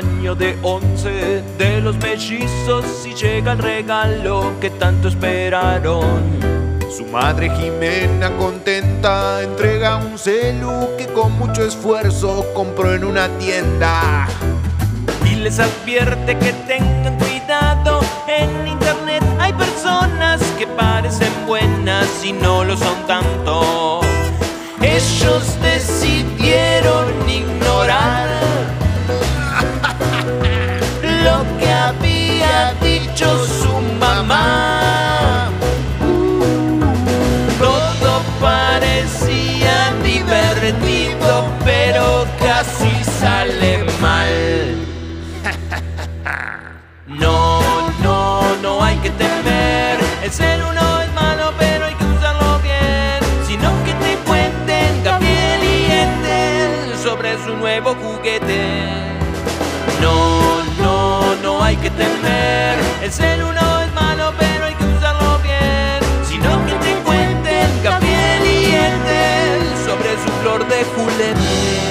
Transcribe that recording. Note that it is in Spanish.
cumpleaños de once de los mellizos y llega el regalo que tanto esperaron. Su madre Jimena contenta entrega un celu que con mucho esfuerzo compró en una tienda. Y les advierte que tengan cuidado, en internet hay personas que parecen buenas y no lo son tanto. Ellos lo que había dicho su mamá. Todo parecía divertido, pero casi sale mal. No, no, no hay que temer. El ser uno es malo, pero hay que usarlo bien. Sino que te cuenten Gabriel y sobre su nuevo juguete que. El cel uno es malo, pero hay que usarlo bien. Sino que te encuentren Gabriel y Ethel sobre su flor de julepe.